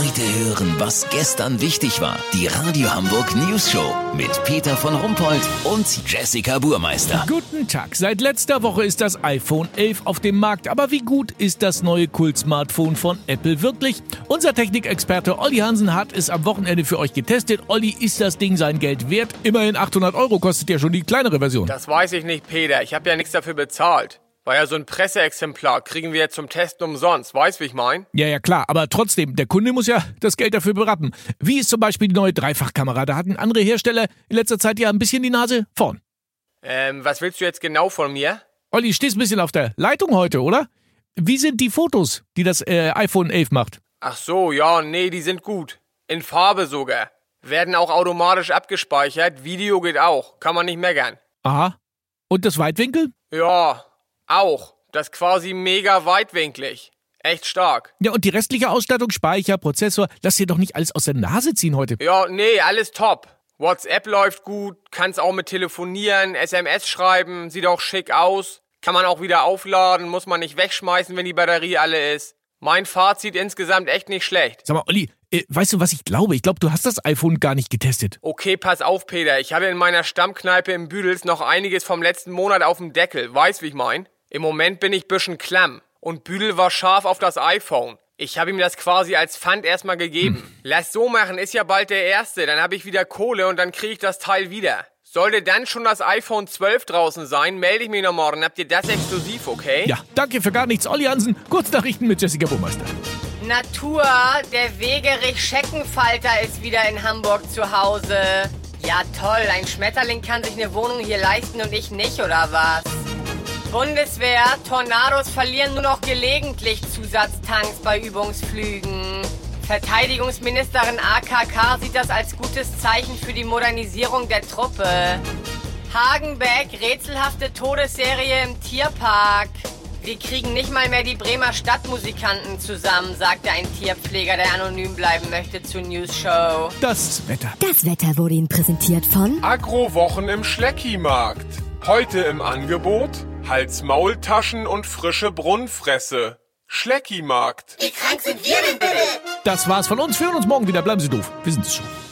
Heute hören, was gestern wichtig war. Die Radio Hamburg News Show mit Peter von Rumpold und Jessica Burmeister. Guten Tag. Seit letzter Woche ist das iPhone 11 auf dem Markt. Aber wie gut ist das neue Kult-Smartphone von Apple wirklich? Unser Technikexperte Olli Hansen hat es am Wochenende für euch getestet. Olli, ist das Ding sein Geld wert? Immerhin 800 Euro kostet ja schon die kleinere Version. Das weiß ich nicht, Peter. Ich habe ja nichts dafür bezahlt. War ja so ein Presseexemplar, kriegen wir jetzt zum Testen umsonst. Weißt, wie ich mein? Ja, ja, klar. Aber trotzdem, der Kunde muss ja das Geld dafür berappen. Wie ist zum Beispiel die neue Dreifachkamera? Da hatten andere Hersteller in letzter Zeit ja ein bisschen die Nase vorn. Ähm, was willst du jetzt genau von mir? Olli, stehst ein bisschen auf der Leitung heute, oder? Wie sind die Fotos, die das äh, iPhone 11 macht? Ach so, ja, nee, die sind gut. In Farbe sogar. Werden auch automatisch abgespeichert. Video geht auch. Kann man nicht meckern. Aha. Und das Weitwinkel? Ja, auch. Das ist quasi mega weitwinklig. Echt stark. Ja, und die restliche Ausstattung, Speicher, Prozessor, lass dir doch nicht alles aus der Nase ziehen heute. Ja, nee, alles top. WhatsApp läuft gut, kannst auch mit telefonieren, SMS schreiben, sieht auch schick aus. Kann man auch wieder aufladen, muss man nicht wegschmeißen, wenn die Batterie alle ist. Mein Fazit insgesamt echt nicht schlecht. Sag mal, Olli, äh, weißt du, was ich glaube? Ich glaube, du hast das iPhone gar nicht getestet. Okay, pass auf, Peter. Ich habe in meiner Stammkneipe im Büdels noch einiges vom letzten Monat auf dem Deckel. Weißt, wie ich mein? Im Moment bin ich bisschen klamm. Und Büdel war scharf auf das iPhone. Ich habe ihm das quasi als Pfand erstmal gegeben. Hm. Lass so machen, ist ja bald der erste. Dann habe ich wieder Kohle und dann kriege ich das Teil wieder. Sollte dann schon das iPhone 12 draußen sein, melde ich mich noch morgen. Habt ihr das exklusiv, okay? Ja, danke für gar nichts, Olli Hansen. Kurznachrichten mit Jessica Burmeister. Natur, der Wegerich Scheckenfalter ist wieder in Hamburg zu Hause. Ja toll, ein Schmetterling kann sich eine Wohnung hier leisten und ich nicht, oder was? Bundeswehr, Tornados verlieren nur noch gelegentlich Zusatztanks bei Übungsflügen. Verteidigungsministerin AKK sieht das als gutes Zeichen für die Modernisierung der Truppe. Hagenbeck, rätselhafte Todesserie im Tierpark. Wir kriegen nicht mal mehr die Bremer Stadtmusikanten zusammen, sagte ein Tierpfleger, der anonym bleiben möchte, zur News Show. Das Wetter. Das Wetter wurde Ihnen präsentiert von Agrowochen im Schleckimarkt. Heute im Angebot Hals-Maultaschen und frische Brunnenfresse. Schleckimarkt. Wie krank sind wir denn bitte? Das war's von uns. Wir hören uns morgen wieder. Bleiben Sie doof. Wir sind es schon.